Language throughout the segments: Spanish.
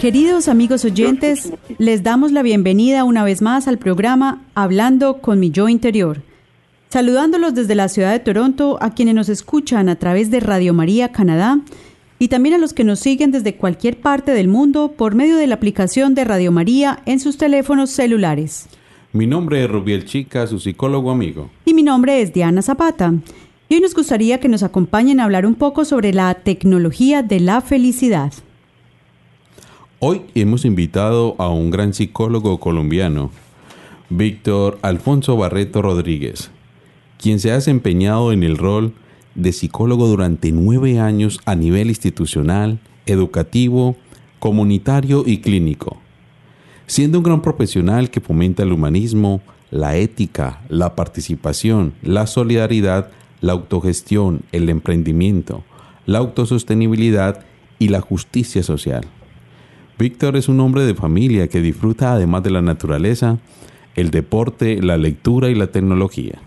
Queridos amigos oyentes, les damos la bienvenida una vez más al programa Hablando con mi yo interior. Saludándolos desde la ciudad de Toronto a quienes nos escuchan a través de Radio María Canadá y también a los que nos siguen desde cualquier parte del mundo por medio de la aplicación de Radio María en sus teléfonos celulares. Mi nombre es Rubiel Chica, su psicólogo amigo. Y mi nombre es Diana Zapata. Y hoy nos gustaría que nos acompañen a hablar un poco sobre la tecnología de la felicidad. Hoy hemos invitado a un gran psicólogo colombiano, Víctor Alfonso Barreto Rodríguez, quien se ha desempeñado en el rol de psicólogo durante nueve años a nivel institucional, educativo, comunitario y clínico, siendo un gran profesional que fomenta el humanismo, la ética, la participación, la solidaridad, la autogestión, el emprendimiento, la autosostenibilidad y la justicia social. Víctor es un hombre de familia que disfruta además de la naturaleza, el deporte, la lectura y la tecnología.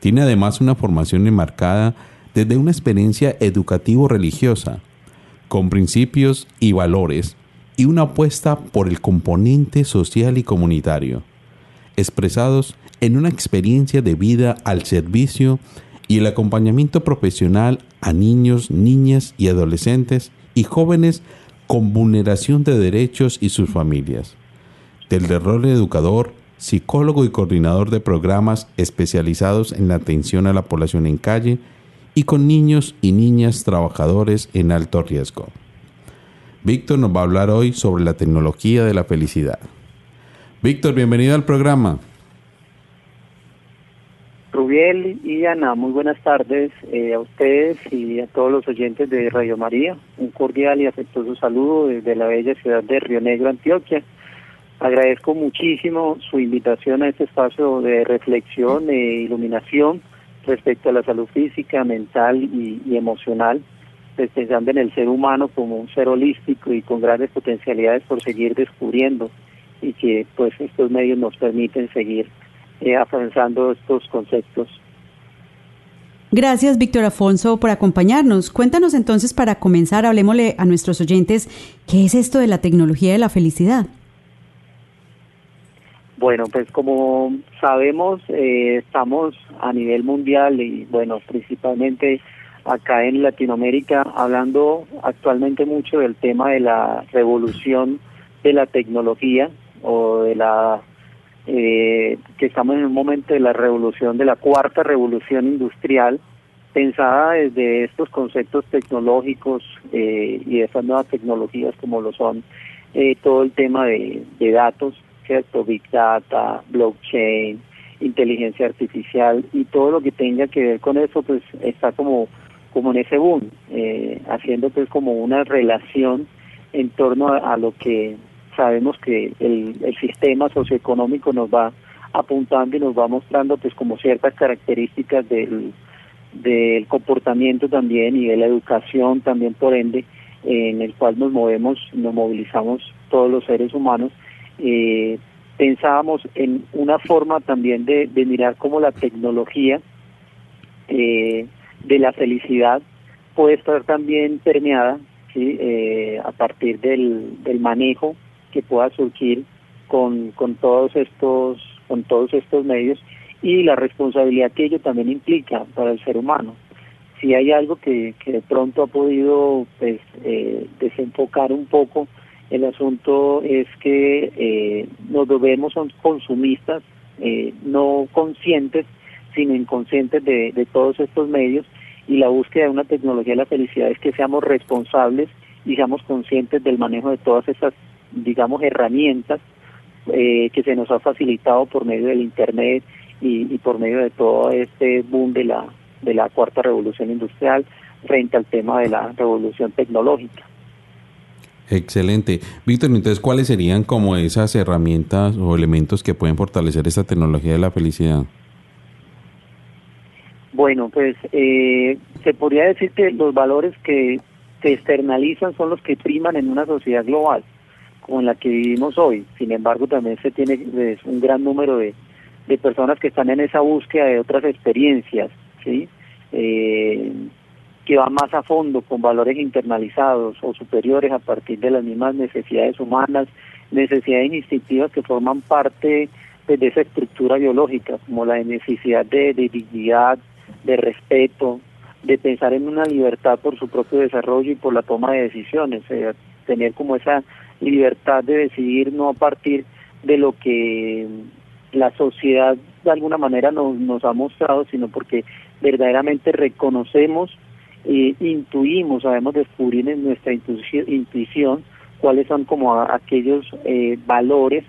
Tiene además una formación enmarcada desde una experiencia educativo-religiosa, con principios y valores, y una apuesta por el componente social y comunitario, expresados en una experiencia de vida al servicio y el acompañamiento profesional a niños, niñas y adolescentes y jóvenes con vulneración de derechos y sus familias. Del rol educador, psicólogo y coordinador de programas especializados en la atención a la población en calle y con niños y niñas trabajadores en alto riesgo. Víctor nos va a hablar hoy sobre la tecnología de la felicidad. Víctor, bienvenido al programa. Rubiel y Ana, muy buenas tardes eh, a ustedes y a todos los oyentes de Radio María. Un cordial y afectuoso saludo desde la bella ciudad de Río Negro, Antioquia. Agradezco muchísimo su invitación a este espacio de reflexión e iluminación respecto a la salud física, mental y, emocional, pensando en el ser humano como un ser holístico y con grandes potencialidades por seguir descubriendo y que pues estos medios nos permiten seguir eh, avanzando estos conceptos. Gracias, Víctor Afonso, por acompañarnos. Cuéntanos entonces, para comenzar, hablemosle a nuestros oyentes, ¿qué es esto de la tecnología de la felicidad? Bueno, pues como sabemos, eh, estamos a nivel mundial y bueno, principalmente acá en Latinoamérica, hablando actualmente mucho del tema de la revolución de la tecnología o de la eh, que estamos en un momento de la revolución, de la cuarta revolución industrial, pensada desde estos conceptos tecnológicos eh, y de estas nuevas tecnologías como lo son eh, todo el tema de, datos, ¿cierto? Big Data, blockchain, inteligencia artificial y todo lo que tenga que ver con eso, pues está como, como en ese boom, eh, haciendo pues como una relación en torno a lo que sabemos que el, sistema socioeconómico nos va apuntando y nos va mostrando pues como ciertas características del, comportamiento también y de la educación también por ende en el cual nos movemos, nos movilizamos todos los seres humanos. Eh, pensábamos en una forma también de, de mirar cómo la tecnología eh, de la felicidad puede estar también permeada ¿sí? eh, a partir del, del manejo que pueda surgir con, con todos estos con todos estos medios y la responsabilidad que ello también implica para el ser humano. Si hay algo que, que de pronto ha podido pues, eh, desenfocar un poco El asunto es que eh, nos volvemos son consumistas, eh, no conscientes, sino inconscientes de, de todos estos medios y la búsqueda de una tecnología de la felicidad es que seamos responsables y seamos conscientes del manejo de todas esas, digamos, herramientas eh, que se nos ha facilitado por medio del Internet y, y, por medio de todo este boom de la, de la cuarta revolución industrial frente al tema de la revolución tecnológica. Excelente. Víctor, entonces, ¿cuáles serían como esas herramientas o elementos que pueden fortalecer esta tecnología de la felicidad? Bueno, pues eh, se podría decir que los valores que se externalizan son los que priman en una sociedad global, como en la que vivimos hoy. Sin embargo, también se tiene pues, un gran número de, de personas que están en esa búsqueda de otras experiencias, ¿sí? Eh, que va más a fondo con valores internalizados o superiores a partir de las mismas necesidades humanas, necesidades instintivas que forman parte pues, de esa estructura biológica, como la necesidad de, dignidad, de respeto, de pensar en una libertad por su propio desarrollo y por la toma de decisiones, tener como esa libertad de decidir no a partir de lo que la sociedad de alguna manera nos, nos ha mostrado, sino porque verdaderamente reconocemos eh, intuimos, sabemos descubrir en nuestra intuición cuáles son como aquellos eh, valores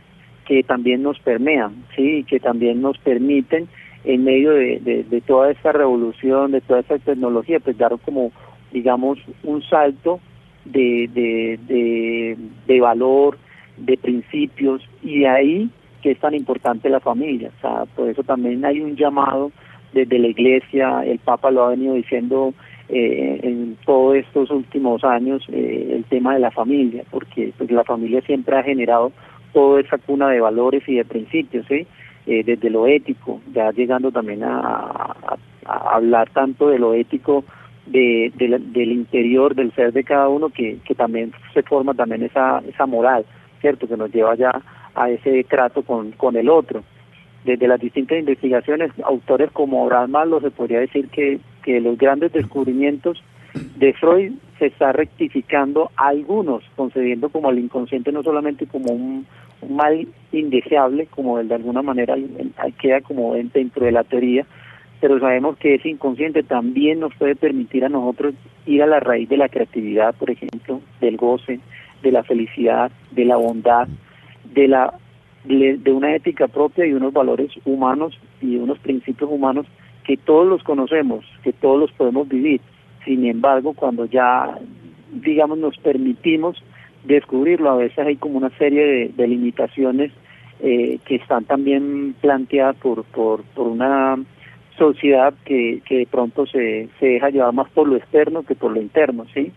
que también nos permean, sí, que también nos permiten en medio de, de, toda esta revolución, de toda esta tecnología, pues dar como, digamos, un salto de, de, de, valor, de principios, y de ahí que es tan importante la familia. O sea, por eso también hay un llamado desde la iglesia, el Papa lo ha venido diciendo eh, en todos estos últimos años eh, el tema de la familia, porque pues, la familia siempre ha generado toda esa cuna de valores y de principios, ¿sí? Eh, desde lo ético, ya llegando también a, hablar tanto de lo ético de, del interior del ser de cada uno, que, que también se forma también esa, esa moral, ¿cierto? Que nos lleva ya a ese trato con, con el otro desde las distintas investigaciones, autores como Abraham Maslow se podría decir que, que los grandes descubrimientos de Freud se está rectificando algunos, concediendo como al inconsciente no solamente como un, mal indeseable, como el de alguna manera queda como dentro de la teoría, pero sabemos que ese inconsciente también nos puede permitir a nosotros ir a la raíz de la creatividad, por ejemplo, del goce, de la felicidad, de la bondad, de la de una ética propia y unos valores humanos y unos principios humanos que todos los conocemos, que todos los podemos vivir. Sin embargo, cuando ya, digamos, nos permitimos descubrirlo, a veces hay como una serie de, limitaciones eh, que están también planteadas por, por, por una sociedad que, que de pronto se, se deja llevar más por lo externo que por lo interno, ¿sí?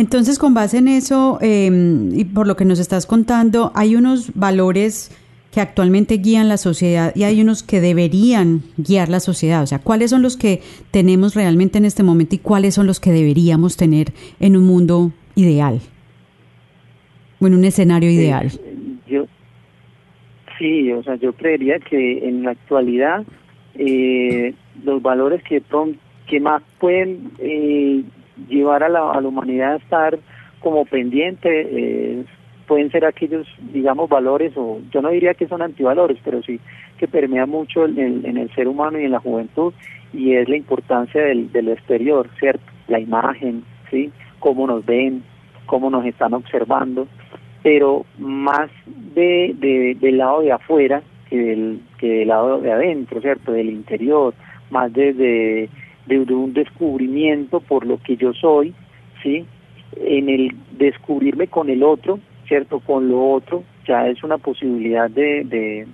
Entonces, con base en eso em, y por lo que nos estás contando, hay unos valores que actualmente guían la sociedad y hay unos que deberían guiar la sociedad. O sea, ¿cuáles son los que tenemos realmente en este momento y cuáles son los que deberíamos tener en un mundo ideal? O en un escenario ideal. yo, sí, o sea, yo creería que en la actualidad eh, los valores que, que más pueden eh, llevar a la, a la humanidad a estar como pendiente eh, pueden ser aquellos, digamos, valores, o yo no diría que son antivalores, pero sí que permea mucho en el, en el ser humano y en la juventud, y es la importancia del, del exterior, ¿cierto? La imagen, ¿sí? Cómo nos ven, cómo nos están observando, pero más de, de, del lado de afuera que del, que del lado de adentro, ¿cierto? Del interior, más desde de, un descubrimiento por lo que yo soy, ¿sí? En el descubrirme con el otro, ¿cierto? Con lo otro, ya es una posibilidad de,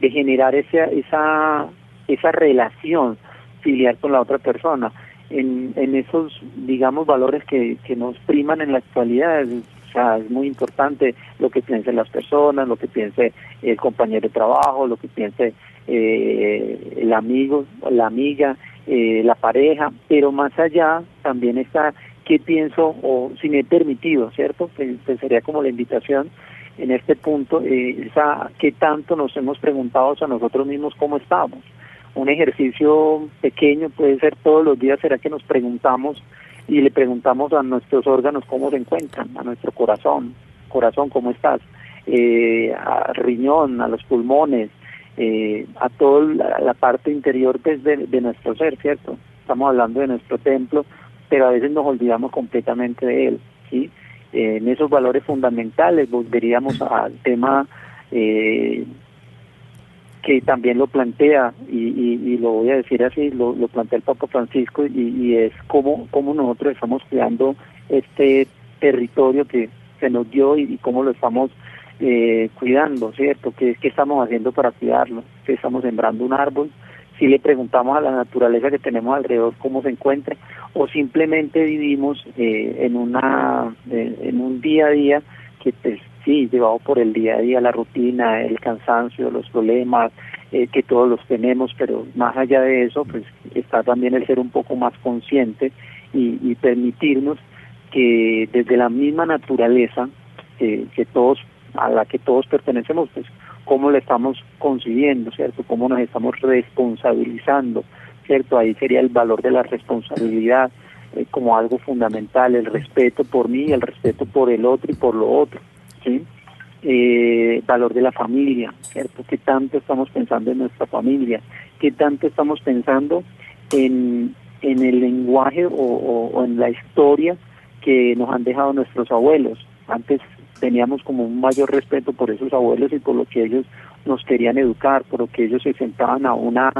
de, generar esa, esa, esa relación filial con la otra persona. En, en esos, digamos, valores que, que nos priman en la actualidad, es muy importante lo que piensen las personas, lo que piense el compañero de trabajo, lo que piense eh, el amigo, la amiga, eh, la pareja, pero más allá también está qué pienso o si me he permitido, ¿cierto? Que, sería como la invitación en este punto, eh, esa, qué tanto nos hemos preguntado a nosotros mismos cómo estamos. Un ejercicio pequeño puede ser todos los días, será que nos preguntamos y le preguntamos a nuestros órganos cómo se encuentran, a nuestro corazón, corazón, ¿cómo estás? Eh, a riñón, a los pulmones, eh, a toda la, parte interior pues, de, nuestro ser, ¿cierto? Estamos hablando de nuestro templo, pero a veces nos olvidamos completamente de él, ¿sí? en esos valores fundamentales volveríamos al tema eh, que también lo plantea, y, lo voy a decir así, lo, plantea el Papa Francisco, y, es cómo, cómo nosotros estamos cuidando este territorio que se nos dio y, cómo lo estamos eh, cuidando, ¿cierto? ¿Qué, ¿Qué estamos haciendo para cuidarlo? ¿Qué estamos sembrando un árbol? Si le preguntamos a la naturaleza que tenemos alrededor cómo se encuentra, o simplemente vivimos eh, en, una, en un día a día que pues, sí, llevado por el día a día, la rutina, el cansancio, los problemas, eh, que todos los tenemos, pero más allá de eso, pues está también el ser un poco más consciente y, permitirnos que desde la misma naturaleza que todos a la que todos pertenecemos, pues cómo la estamos concibiendo, ¿cierto? Cómo nos estamos responsabilizando, ¿cierto? Ahí sería el valor de la responsabilidad eh, como algo fundamental, el respeto por mí, el respeto por el otro y por lo otro. ¿Sí? Eh, valor de la familia, ¿cierto? ¿Qué tanto estamos pensando en nuestra familia? ¿Qué tanto estamos pensando en, en el lenguaje o, en la historia que nos han dejado nuestros abuelos? Antes teníamos como un mayor respeto por esos abuelos y por lo que ellos nos querían educar, por lo que ellos se sentaban a una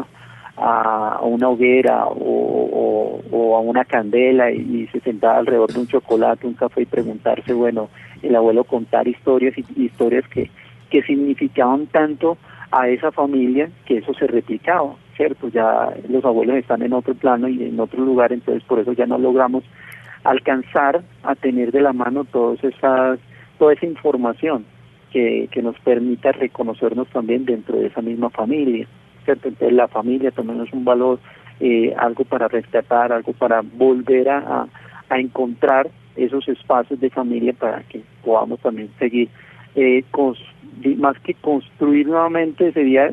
a, una hoguera o, a una candela y, se sentaba alrededor de un chocolate, un café y preguntarse, bueno, el abuelo contar historias y historias que, que significaban tanto a esa familia que eso se replicaba, ¿cierto? Ya los abuelos están en otro plano y en otro lugar, entonces por eso ya no logramos alcanzar a tener de la mano todas esas, toda esa información que, que nos permita reconocernos también dentro de esa misma familia. Entonces la familia también es un valor, eh, algo para rescatar, algo para volver a, a, encontrar esos espacios de familia para que podamos también seguir eh, más que construir nuevamente sería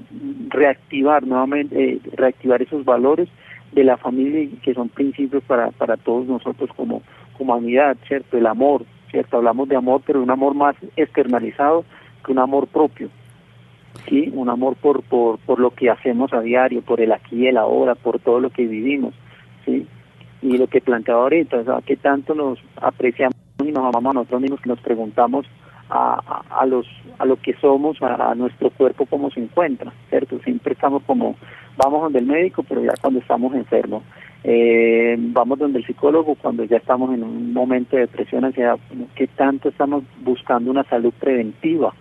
reactivar nuevamente eh, reactivar esos valores de la familia que son principios para para todos nosotros como humanidad cierto el amor cierto hablamos de amor pero un amor más externalizado que un amor propio sí un amor por, por por lo que hacemos a diario por el aquí y el ahora por todo lo que vivimos sí y lo que planteaba ahorita o sea qué tanto nos apreciamos y nos amamos a nosotros mismos que nos preguntamos a, a, los a lo que somos a, nuestro cuerpo cómo se encuentra cierto siempre estamos como vamos donde el médico pero ya cuando estamos enfermos. Eh, vamos donde el psicólogo cuando ya estamos en un momento de depresión ansiedad. Qué tanto estamos buscando una salud preventiva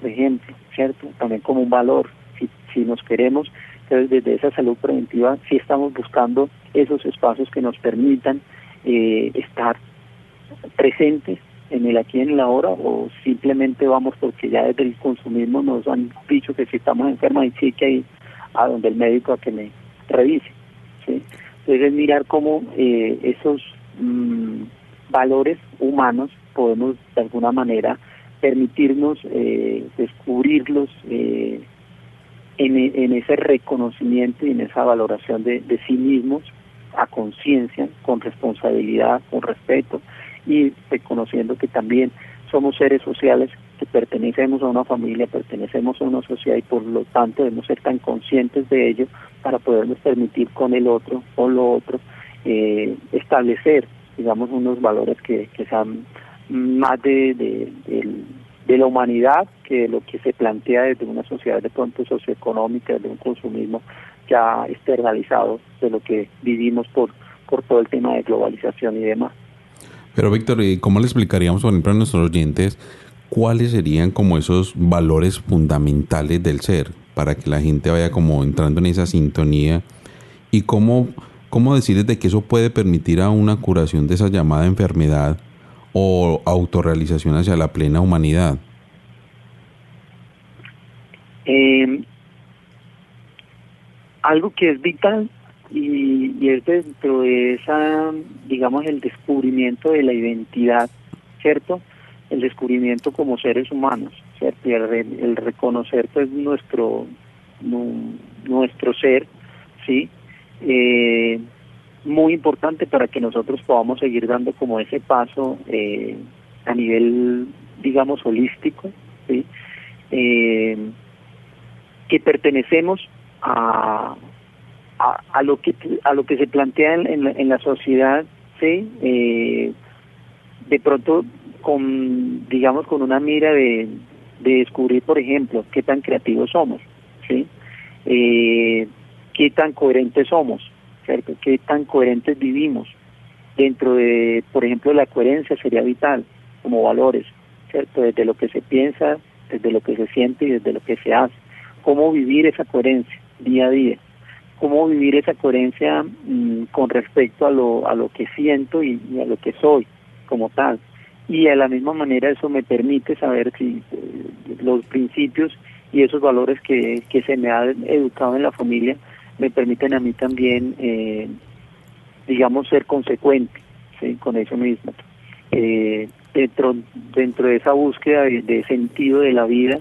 por ejemplo, ¿cierto? También como un valor, si, si nos queremos, entonces desde esa salud preventiva sí estamos buscando esos espacios que nos permitan eh, estar presentes en el aquí y en el ahora o simplemente vamos porque ya desde el consumismo nos han dicho que si estamos enfermos y sí que ir a donde el médico a que me revise. ¿sí? Entonces mirar cómo eh, esos mm, valores humanos podemos de alguna manera permitirnos eh, descubrirlos eh, en, ese reconocimiento y en esa valoración de, sí mismos a conciencia, con responsabilidad, con respeto y reconociendo que también somos seres sociales que pertenecemos a una familia, pertenecemos a una sociedad y por lo tanto debemos ser tan conscientes de ello para podernos permitir con el otro o lo otro eh, establecer, digamos, unos valores que, que sean más de, de, la humanidad que de lo que se plantea desde una sociedad de pronto socioeconómica, desde un consumismo ya externalizado de lo que vivimos por, por todo el tema de globalización y demás. Pero Víctor, ¿cómo le explicaríamos, por ejemplo, a nuestros oyentes cuáles serían como esos valores fundamentales del ser para que la gente vaya como entrando en esa sintonía y cómo, cómo decirles de que eso puede permitir a una curación de esa llamada enfermedad o autorrealización hacia la plena humanidad? Eh, algo que es vital y, es dentro de esa, digamos, el descubrimiento de la identidad, ¿cierto? El descubrimiento como seres humanos, ¿cierto? Y el, reconocer pues nuestro, nuestro ser, ¿sí? Eh, muy importante para que nosotros podamos seguir dando como ese paso eh, a nivel, digamos, holístico. Eh, que pertenecemos a, a, lo que a lo que se plantea en, en, la, sociedad, sí, eh, de pronto con, digamos, con una mira de, de descubrir, por ejemplo, qué tan creativos somos, sí, eh, qué tan coherentes somos, ¿cierto? qué tan coherentes vivimos. Dentro de, por ejemplo, la coherencia sería vital como valores, ¿cierto? Desde lo que se piensa, desde lo que se siente y desde lo que se hace. Cómo vivir esa coherencia día a día. Cómo vivir esa coherencia mm, con respecto a lo, a lo que siento y, a lo que soy como tal. Y de la misma manera eso me permite saber si eh, los principios y esos valores que, que se me ha educado en la familia me permiten a mí también, eh, digamos, ser consecuente ¿sí? con eso mismo. Eh, dentro, dentro de esa búsqueda de, sentido de la vida,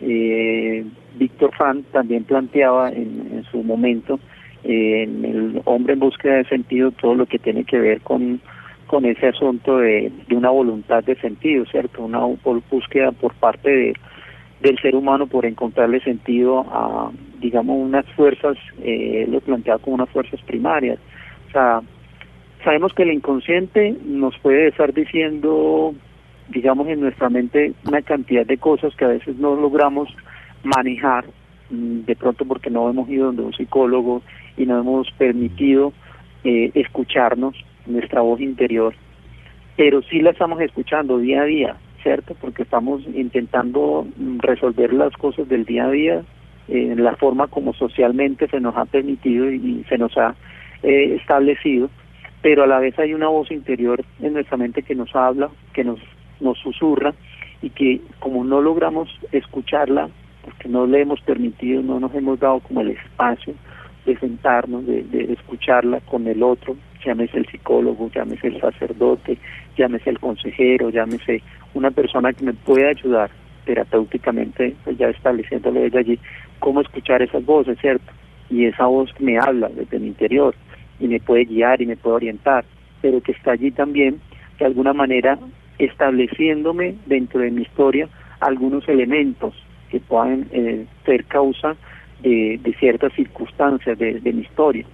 eh, Víctor Fan también planteaba en, su momento eh, en el hombre en búsqueda de sentido todo lo que tiene que ver con, con ese asunto de, de una voluntad de sentido, ¿cierto? Una búsqueda por parte de, del ser humano por encontrarle sentido a, digamos, unas fuerzas, eh, lo planteaba como unas fuerzas primarias. O sea, sabemos que el inconsciente nos puede estar diciendo, digamos, en nuestra mente una cantidad de cosas que a veces no logramos manejar, mm, de pronto porque no hemos ido donde un psicólogo y no hemos permitido eh, escucharnos, nuestra voz interior, pero sí la estamos escuchando día a día, ¿cierto? Porque estamos intentando mm, resolver las cosas del día a día eh, en la forma como socialmente se nos ha permitido y se nos ha eh, establecido pero a la vez hay una voz interior en nuestra mente que nos habla, que nos, nos susurra y que como no logramos escucharla, porque no le hemos permitido, no nos hemos dado como el espacio de sentarnos, de, de escucharla con el otro, llámese el psicólogo, llámese el sacerdote, llámese el consejero, llámese una persona que me pueda ayudar terapéuticamente, pues ya estableciéndole desde allí, cómo escuchar esas voces, ¿cierto? Y esa voz que me habla desde mi interior, y me puede guiar y me puede orientar, pero que está allí también de alguna manera estableciéndome dentro de mi historia algunos elementos que puedan eh, ser causa de, ciertas circunstancias de, mi historia,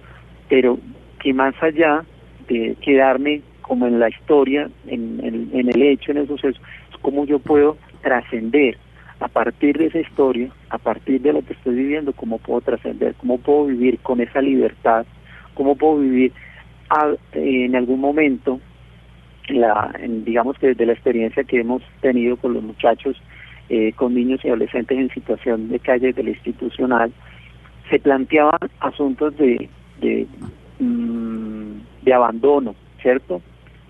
pero que más allá de quedarme como en la historia, en, el hecho, en el suceso, es como yo puedo trascender a partir de esa historia, a partir de lo que estoy viviendo, cómo puedo trascender, cómo puedo vivir con esa libertad cómo puedo vivir en algún momento, la, digamos que desde la experiencia que hemos tenido con los muchachos, eh, con niños y adolescentes en situación de calle de la institucional, se planteaban asuntos de, de, mm, de abandono, ¿cierto?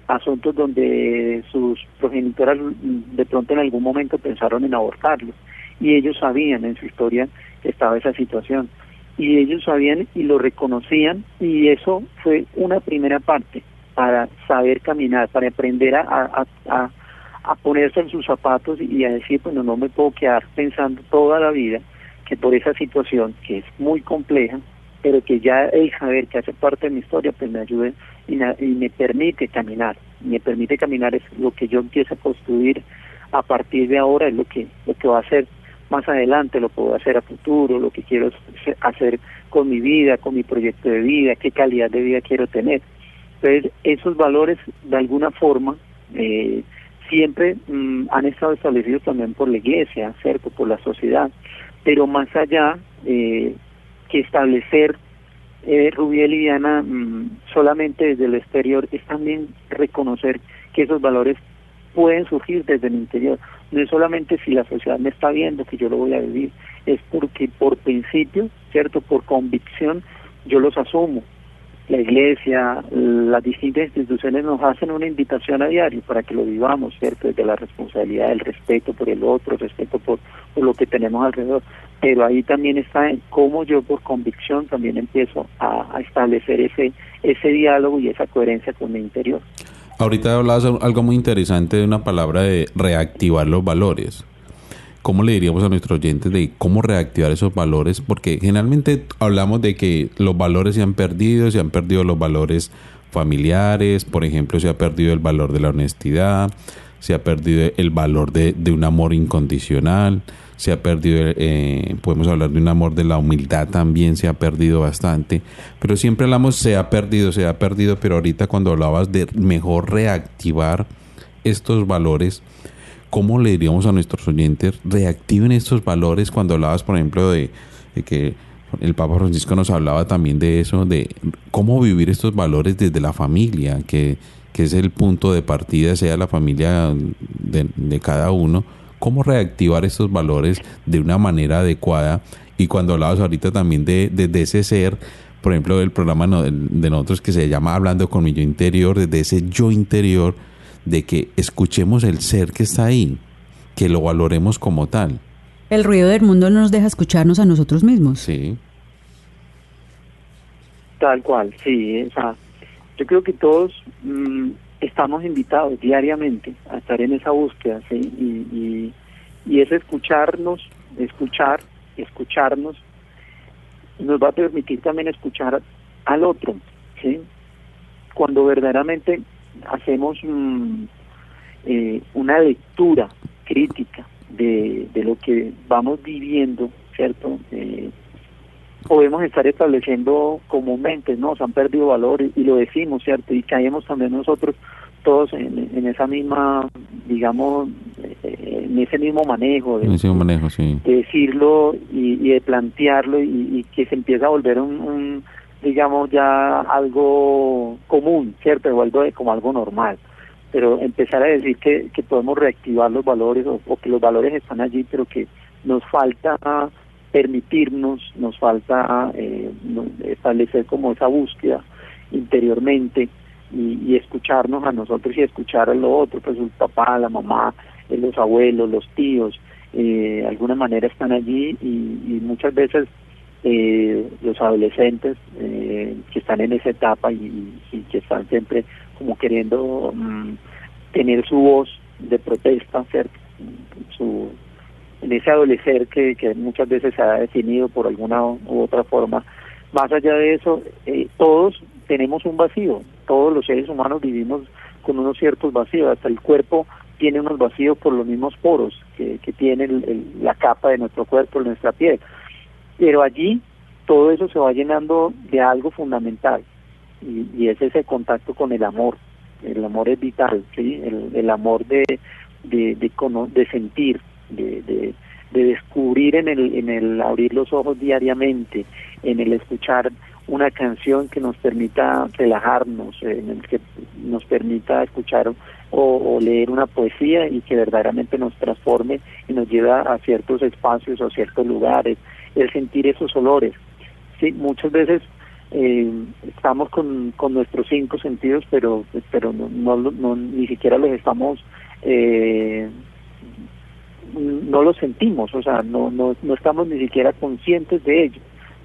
Asuntos donde sus progenitoras mm, de pronto en algún momento pensaron en abortarlos. Y ellos sabían en su historia que estaba esa situación. Y ellos sabían y lo reconocían y eso fue una primera parte para saber caminar, para aprender a, a, a, ponerse en sus zapatos y a decir, bueno, no me puedo quedar pensando toda la vida que por esa situación que es muy compleja, pero que ya el saber que hace parte de mi historia pues me ayude y, me permite caminar, me permite caminar es lo que yo empiezo a construir a partir de ahora, es lo que, lo que va a ser más adelante, lo puedo hacer a futuro, lo que quiero hacer con mi vida, con mi proyecto de vida, qué calidad de vida quiero tener. Entonces, esos valores, de alguna forma, eh, siempre mm, han estado establecidos también por la iglesia, ¿cierto? Por la sociedad. Pero más allá eh, que establecer eh, Rubiel y Diana mm, solamente desde el exterior, es también reconocer que esos valores pueden surgir desde el interior. No es solamente si la sociedad me está viendo que yo lo voy a vivir, es porque por principio, ¿cierto? Por convicción, yo los asumo. La iglesia, las distintas instituciones nos hacen una invitación a diario para que lo vivamos, ¿cierto? Desde la responsabilidad, el respeto por el otro, el respeto por, lo que tenemos alrededor. Pero ahí también está en cómo yo por convicción también empiezo a, establecer ese, ese diálogo y esa coherencia con mi interior. Ahorita hablabas algo muy interesante de una palabra de reactivar los valores. ¿cómo le diríamos a nuestros oyentes de cómo reactivar esos valores? Porque generalmente hablamos de que los valores se han perdido, se han perdido los valores familiares, por ejemplo, se ha perdido el valor de la honestidad, se ha perdido el valor de, de un amor incondicional, se ha perdido, eh, podemos hablar de un amor de la humildad también, se ha perdido bastante, pero siempre hablamos se ha perdido, se ha perdido, pero ahorita cuando hablabas de mejor reactivar estos valores, ¿cómo le diríamos a nuestros oyentes reactiven estos valores cuando hablabas, por ejemplo, de, que el Papa Francisco nos hablaba también de eso, de cómo vivir estos valores desde la familia, que, que es el punto de partida, sea la familia de, de, cada uno, cómo reactivar estos valores de una manera adecuada. Y cuando hablabas ahorita también de, de, ese ser, por ejemplo, el programa de nosotros que se llama Hablando con mi yo interior, desde ese yo interior, de que escuchemos el ser que está ahí, que lo valoremos como tal. El ruido del mundo no nos deja escucharnos a nosotros mismos. Sí. Tal cual, sí. O yo creo que todos mm, estamos invitados diariamente a estar en esa búsqueda. Y, y, es escucharnos, escuchar, escucharnos, nos va a permitir también escuchar al otro. Cuando verdaderamente hacemos mm, eh, una lectura crítica de, de, lo que vamos viviendo, ¿cierto? Eh, podemos estar estableciendo comúnmente, ¿no? Se han perdido valores y lo decimos, ¿cierto? Y caemos también nosotros todos en, esa misma, digamos, en ese mismo manejo de, manejo, sí. decirlo y, de plantearlo y, que se empieza a volver un digamos, ya algo común, ¿cierto? O algo como algo normal. Pero empezar a decir que, que podemos reactivar los valores o, que los valores están allí, pero que nos falta permitirnos, nos falta eh, establecer como esa búsqueda interiormente y, escucharnos a nosotros y escuchar a lo otro, pues el papá, la mamá, eh, los abuelos, los tíos, eh, de alguna manera están allí y, muchas veces eh, los adolescentes eh, que están en esa etapa y, que están siempre como queriendo mm, tener su voz de protesta, ser su en ese adolecer que, que muchas veces se ha definido por alguna u otra forma. Más allá de eso, eh, todos tenemos un vacío, todos los seres humanos vivimos con unos ciertos vacíos, hasta el cuerpo tiene unos vacíos por los mismos poros que, tiene la capa de nuestro cuerpo, nuestra piel pero allí todo eso se va llenando de algo fundamental y, es ese contacto con el amor. El amor es vital, ¿sí? el, amor de, de, de, sentir, de, de, descubrir en el, en el abrir los ojos diariamente, en el escuchar una canción que nos permita relajarnos, en el que nos permita escuchar o, leer una poesía y que verdaderamente nos transforme y nos lleve a ciertos espacios o ciertos lugares, el sentir esos olores. Sí, muchas veces eh, estamos con, con nuestros cinco sentidos, pero pero no, no, ni siquiera los estamos eh, no los sentimos, o sea, no, no, no estamos ni siquiera conscientes de ello,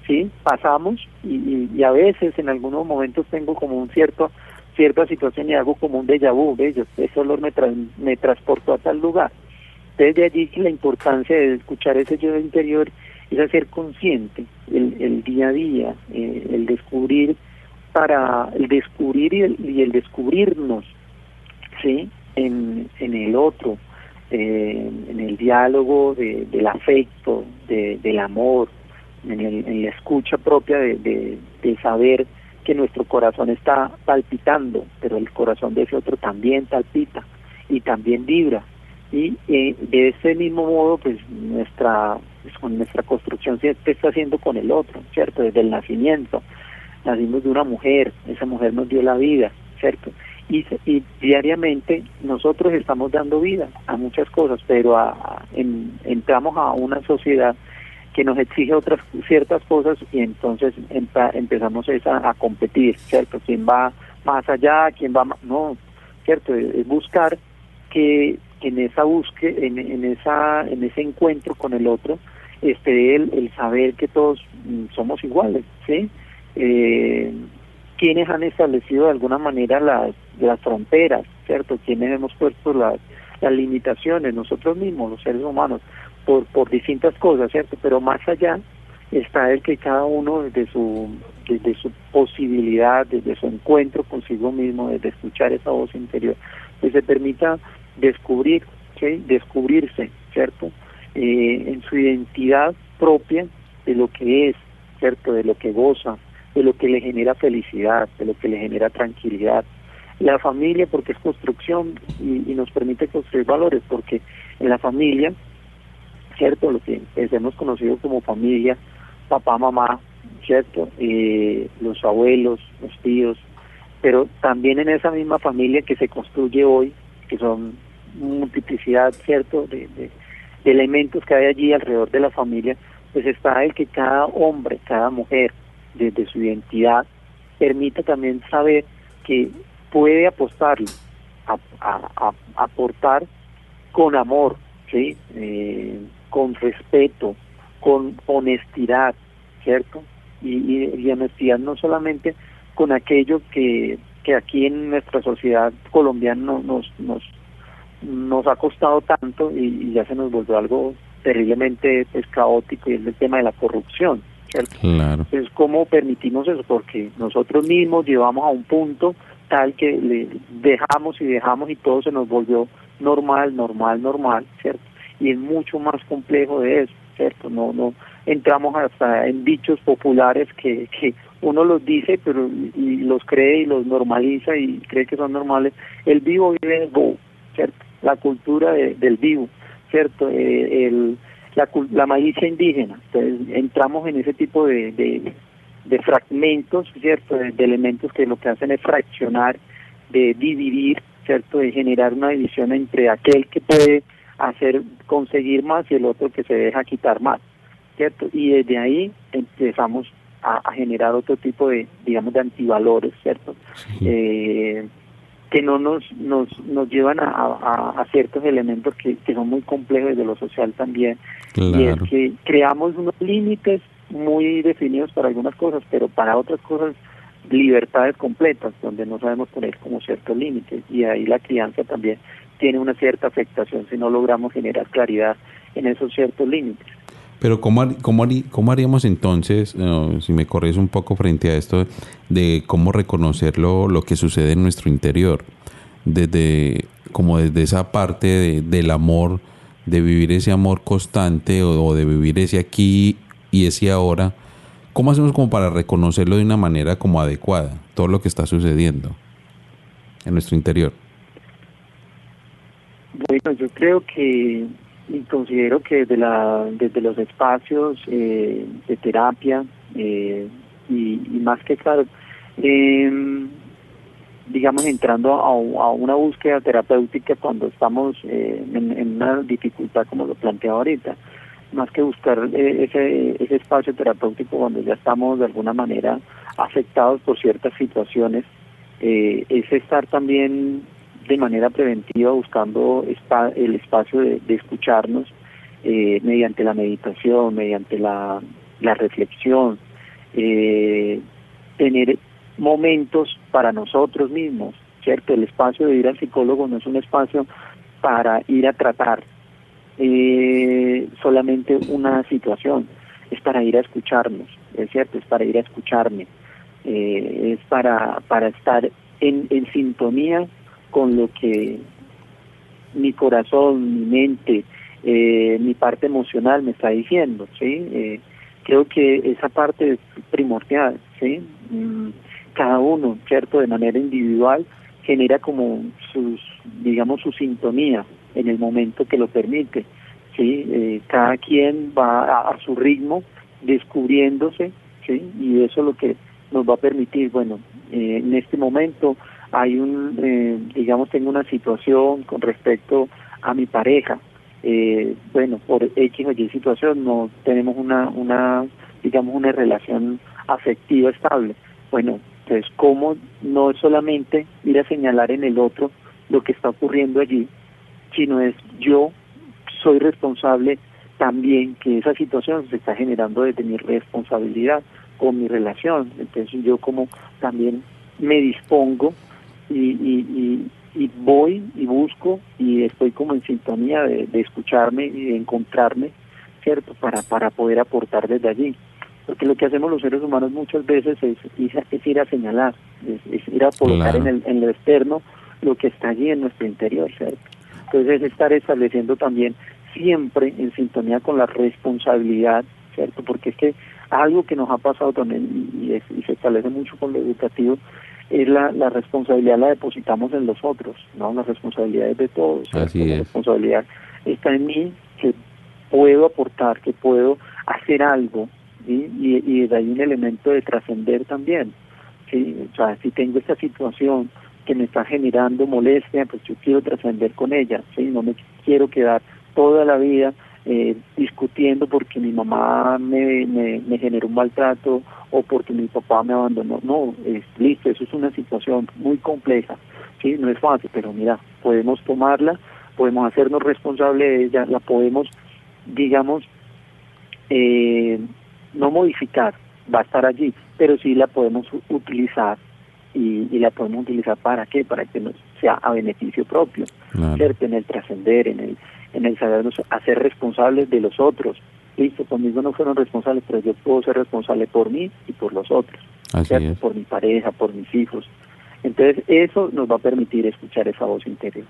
¿sí? Pasamos y, a veces en algunos momentos tengo como un cierto cierta situación y hago como un déjà vu, de ese olor me, me transportó a tal lugar. Desde allí la importancia de escuchar ese yo interior es hacer consciente el, el día a día, eh, el descubrir para el descubrir y el, y el descubrirnos, sí, en, en el otro, eh, en el diálogo de, del afecto, de, del amor, en, el, la escucha propia de, de, de saber que nuestro corazón está palpitando, pero el corazón de ese otro también palpita y también vibra. Y eh, de ese mismo modo, pues nuestra pues, con nuestra construcción se está haciendo con el otro, ¿cierto? Desde el nacimiento. Nacimos de una mujer, esa mujer nos dio la vida, ¿cierto? Y, y diariamente nosotros estamos dando vida a muchas cosas, pero a, entramos a una sociedad que nos exige otras ciertas cosas y entonces empezamos esa, a competir, ¿cierto? ¿Quién va más allá? ¿Quién va más? No, ¿cierto? Es buscar que en esa búsqueda, en, esa, en ese encuentro con el otro, esté el, el saber que todos mm, somos iguales, ¿sí? Eh, quienes han establecido de alguna manera las, las fronteras, ¿cierto? Quienes hemos puesto las, las limitaciones, nosotros mismos, los seres humanos, por, por distintas cosas, ¿cierto? Pero más allá está el que cada uno desde su, desde su posibilidad, desde su encuentro consigo mismo, desde escuchar esa voz interior, que se permita descubrir, ¿sí? descubrirse, ¿cierto? Eh, en su identidad propia de lo que es, ¿cierto? De lo que goza, de lo que le genera felicidad, de lo que le genera tranquilidad. La familia porque es construcción y, nos permite construir valores, porque en la familia, ¿cierto? Lo que hemos conocido como familia, papá, mamá, ¿cierto? Eh, los abuelos, los tíos, pero también en esa misma familia que se construye hoy, que son multiplicidad, ¿cierto?, de, de, elementos que hay allí alrededor de la familia, pues está el que cada hombre, cada mujer, desde su identidad, permita también saber que puede apostarle, a, aportar con amor, ¿sí? Eh, con respeto, con honestidad, ¿cierto? Y, y, honestidad no solamente con aquello que, que aquí en nuestra sociedad colombiana nos, nos, nos ha costado tanto y, ya se nos volvió algo terriblemente pues, caótico y es el tema de la corrupción. ¿Cierto? Claro. Entonces, ¿cómo permitimos eso? Porque nosotros mismos llevamos a un punto tal que le dejamos y dejamos y todo se nos volvió normal, normal, normal, ¿cierto? Y es mucho más complejo de eso, ¿cierto? No, no entramos hasta en dichos populares que, que uno los dice pero y los cree y los normaliza y cree que son normales. El vivo vive el bobo, ¿cierto? La cultura del vivo, ¿cierto? Eh, el, la, la malicia indígena. Entonces entramos en ese tipo de, de, fragmentos, ¿cierto? De, elementos que lo que hacen es fraccionar, de dividir, ¿cierto? De generar una división entre aquel que puede hacer conseguir más y el otro que se deja quitar más, ¿cierto? Y desde ahí empezamos a, generar otro tipo de, digamos, de antivalores, ¿cierto? Eh, que no nos nos, nos llevan a, a, ciertos elementos que, que, son muy complejos de lo social también. Y es que creamos unos límites muy definidos para algunas cosas pero para otras cosas libertades completas donde no sabemos poner como ciertos límites. Y ahí la crianza también tiene una cierta afectación si no logramos generar claridad en esos ciertos límites pero ¿cómo, cómo, cómo haríamos entonces, si me corres un poco frente a esto, de cómo reconocer lo, que sucede en nuestro interior? Desde, como desde esa parte del amor, de vivir ese amor constante o, de vivir ese aquí y ese ahora. ¿Cómo hacemos como para reconocerlo de una manera como adecuada, todo lo que está sucediendo en nuestro interior? Bueno, yo creo que y considero que desde, la, desde los espacios eh, de terapia eh, y, más que claro, em, digamos entrando a, una búsqueda terapéutica cuando estamos eh, en, una dificultad como lo planteaba ahorita, más que buscar ese, ese espacio terapéutico cuando ya estamos de alguna manera afectados por ciertas situaciones, es estar también de manera preventiva buscando el espacio de, escucharnos eh, mediante la meditación, mediante la, reflexión, eh, tener momentos para nosotros mismos, ¿cierto? El espacio de ir al psicólogo no es un espacio para ir a tratar eh, solamente una situación, es para ir a escucharnos, es cierto, es para ir a escucharme, es para, para estar en sintonía con lo que mi corazón, mi mente, eh, mi parte emocional me está diciendo, ¿sí? Eh, creo que esa parte es primordial, ¿sí? Mm, cada uno, ¿cierto? De manera individual genera como sus, digamos, su sintonía en el momento que lo permite, ¿sí? Eh, cada quien va a, su ritmo descubriéndose, ¿sí? Y eso es lo que nos va a permitir, bueno, en este momento hay un, eh, digamos, tengo una situación con respecto a mi pareja. Eh, bueno, por X o Y situación no tenemos una, una, digamos, una relación afectiva estable. Bueno, entonces, ¿cómo no es solamente ir a señalar en el otro lo que está ocurriendo allí, sino es yo soy responsable también que esa situación se está generando desde mi responsabilidad con mi relación. Entonces yo como también me dispongo y, y, y voy y busco y estoy como en sintonía de, escucharme y de encontrarme, ¿cierto? Para, para poder aportar desde allí. Porque lo que hacemos los seres humanos muchas veces es, es, ir a señalar, es, ir a colocar en, el, en lo externo lo que está allí en nuestro interior, ¿cierto? Entonces es estar estableciendo también siempre en sintonía con la responsabilidad, ¿cierto? Porque es que algo que nos ha pasado también y, se establece mucho con lo educativo es la, la responsabilidad la depositamos en los otros, ¿no? La responsabilidad es de todos. La responsabilidad está en mí que puedo aportar, que puedo hacer algo y, y de ahí un elemento de trascender también. ¿sí? O sea, si tengo esta situación que me está generando molestia, pues yo quiero trascender con ella, ¿sí? No me quiero quedar toda la vida eh, discutiendo porque mi mamá me, me, generó un maltrato o porque mi papá me abandonó. No, es listo, eso es una situación muy compleja, ¿sí? No es fácil, pero mira, podemos tomarla, podemos hacernos responsable de ella, la podemos, digamos, eh, no modificar, va a estar allí, pero sí la podemos utilizar y, y, la podemos utilizar para qué, para que nos sea a beneficio propio, ¿cierto? En el trascender, en el en el sabernos hacer responsables de los otros. Listo, conmigo no fueron responsables, pero yo puedo ser responsable por mí y por los otros, por mi pareja, por mis hijos. Entonces eso nos va a permitir escuchar esa voz interior.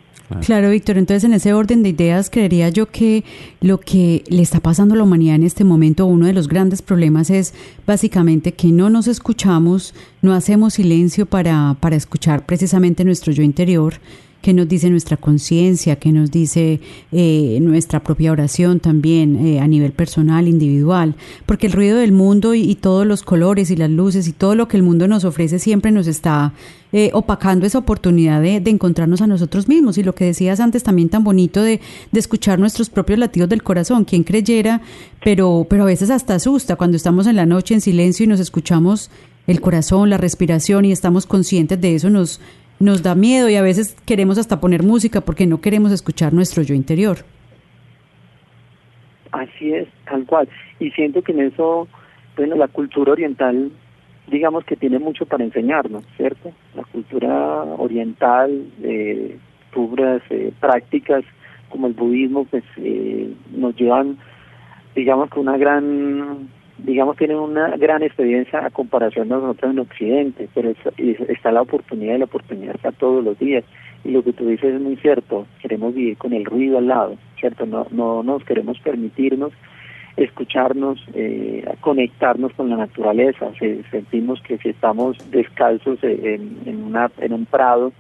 Claro, Víctor, entonces en ese orden de ideas creería yo que lo que le está pasando a la humanidad en este momento, uno de los grandes problemas es básicamente que no nos escuchamos, no hacemos silencio para, para escuchar precisamente nuestro yo interior qué nos dice nuestra conciencia, qué nos dice eh, nuestra propia oración también eh, a nivel personal, individual, porque el ruido del mundo y, todos los colores y las luces y todo lo que el mundo nos ofrece siempre nos está eh, opacando esa oportunidad de, encontrarnos a nosotros mismos. Y lo que decías antes también tan bonito de, de escuchar nuestros propios latidos del corazón, quien creyera, pero, pero a veces hasta asusta cuando estamos en la noche en silencio y nos escuchamos el corazón, la respiración y estamos conscientes de eso, nos, nos da miedo y a veces queremos hasta poner música porque no queremos escuchar nuestro yo interior. Así es, tal cual. Y siento que en eso, bueno, la cultura oriental, digamos que tiene mucho para enseñarnos, ¿cierto? La cultura oriental, eh, eh, prácticas como el budismo, pues eh, nos llevan, digamos, con una gran digamos, tienen una gran experiencia a comparación de nosotros en Occidente, pero está la oportunidad y la oportunidad está todos los días. Y lo que tú dices es muy cierto, queremos vivir con el ruido al lado, ¿cierto? No, no nos queremos permitirnos escucharnos, eh, conectarnos con la naturaleza. sentimos que si estamos descalzos en, una, en un prado,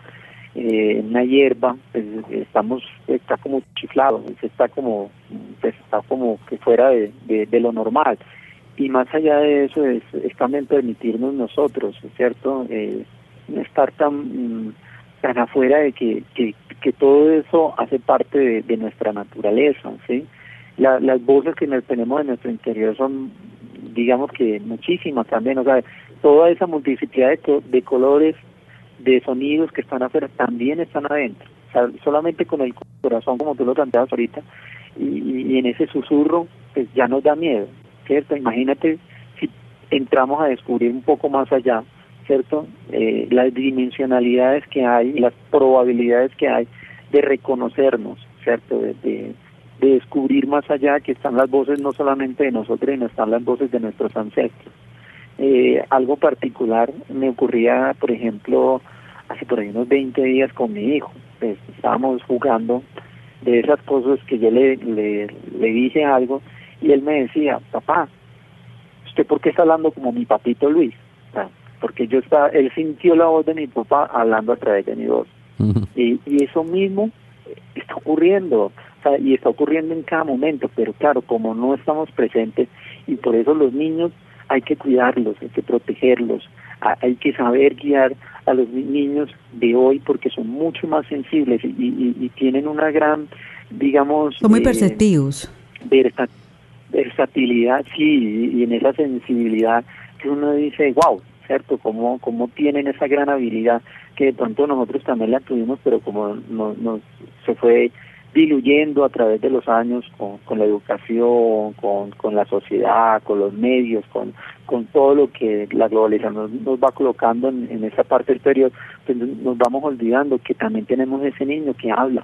eh, en una hierba, pues estamos, está como chiflado, está como, pues, está como que fuera de lo normal y más allá de eso es, también permitirnos nosotros, ¿cierto? Eh, estar tan, mm, tan afuera de que, que, todo eso hace parte de, nuestra naturaleza, ¿sí? las voces que tenemos en nuestro interior son, digamos que muchísimas también, o sea, toda esa multiplicidad de, colores, de sonidos que están afuera, también están adentro. Solamente con el corazón, como tú lo planteabas ahorita, y en ese susurro, pues ya nos da miedo, ¿cierto? Imagínate si entramos a descubrir un poco más allá, ¿cierto? Eh, las dimensionalidades que hay, las probabilidades que hay de reconocernos, ¿cierto? De, descubrir más allá que están las voces no solamente de nosotros, sino están las voces de nuestros ancestros. Eh, algo particular me ocurría, por ejemplo, hace por ahí unos 20 días con mi hijo. Pues, estábamos jugando de esas cosas que yo le, le, le dije algo y él me decía, papá, ¿usted por qué está hablando como mi papito Luis? porque yo estaba, él sintió la voz de mi papá hablando a través de mi voz. y, y eso mismo está ocurriendo, y está ocurriendo en cada momento, pero claro, como no estamos presentes, y por eso los niños hay que cuidarlos, hay que protegerlos, hay que saber guiar a los niños de hoy porque son mucho más sensibles y, y, tienen una gran, digamos... Son muy eh, perceptivos versatilidad, sí, y en esa sensibilidad que uno dice, wow, ¿cierto? ¿Cómo, cómo tienen esa gran habilidad que de pronto nosotros también la tuvimos, pero como no, nos se fue diluyendo a través de los años con, con la educación, con, la sociedad, con los medios, con, todo lo que la globalización nos, va colocando en, en esa parte exterior, pues nos vamos olvidando que también tenemos ese niño que habla,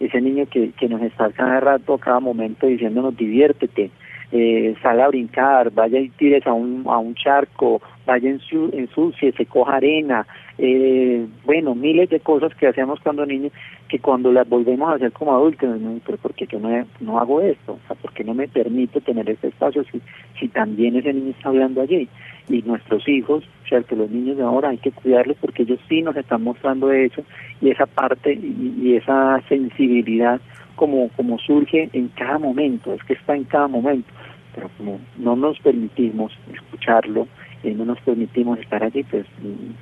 ese niño que, que nos está cada rato, cada momento diciéndonos diviértete, eh, sale a brincar, vaya y tires a un, a un charco, vaya en su, se coja arena, eh, bueno, miles de cosas que hacíamos cuando niños, que cuando las volvemos a hacer como adultos, pero ¿por qué yo no, no hago esto? O sea, ¿por qué no me permito tener este espacio si, si también ese niño está hablando allí? Y nuestros hijos, o sea, que los niños de ahora hay que cuidarlos porque ellos sí nos están mostrando eso y esa parte y, y esa sensibilidad como, como surge en cada momento, es que está en cada momento, pero como no nos permitimos escucharlo, y no nos permitimos estar allí, pues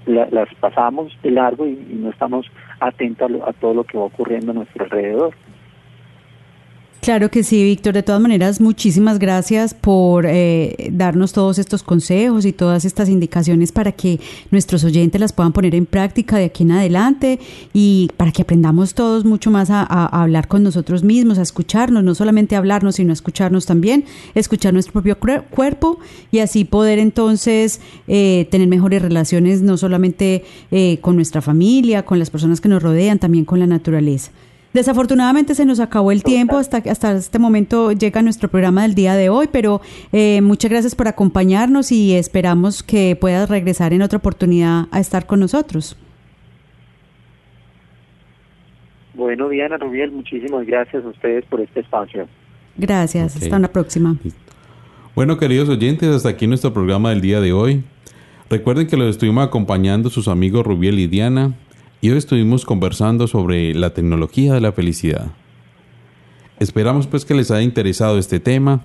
las pasamos de largo y, no estamos atentos a, a todo lo que va ocurriendo a nuestro alrededor. Claro que sí, Víctor. De todas maneras, muchísimas gracias por eh, darnos todos estos consejos y todas estas indicaciones para que nuestros oyentes las puedan poner en práctica de aquí en adelante y para que aprendamos todos mucho más a, hablar con nosotros mismos, a escucharnos, no solamente hablarnos, sino a escucharnos también, escuchar nuestro propio cuerpo y así poder entonces eh, tener mejores relaciones, no solamente eh, con nuestra familia, con las personas que nos rodean, también con la naturaleza. Desafortunadamente se nos acabó el tiempo, hasta, hasta este momento llega nuestro programa del día de hoy, pero eh, muchas gracias por acompañarnos y esperamos que puedas regresar en otra oportunidad a estar con nosotros. Bueno, Diana Rubiel, muchísimas gracias a ustedes por este espacio. Gracias, hasta una próxima. Bueno, queridos oyentes, hasta aquí nuestro programa del día de hoy. Recuerden que los estuvimos acompañando sus amigos Rubiel y Diana y hoy estuvimos conversando sobre la tecnología de la felicidad. Esperamos pues que les haya interesado este tema.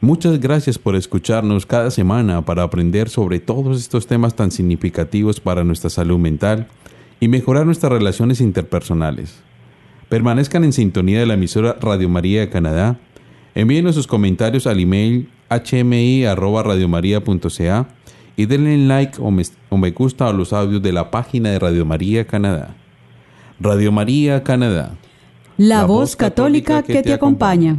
Muchas gracias por escucharnos cada semana para aprender sobre todos estos temas tan significativos para nuestra salud mental y mejorar nuestras relaciones interpersonales. Permanezcan en sintonía de la emisora Radio María de Canadá. Envíenos sus comentarios al email hmi.radiomaria.ca y denle like o me, gusta a los audios de la página de Radio María Canadá. Radio María Canadá. La, voz católica, que, te, acompaña.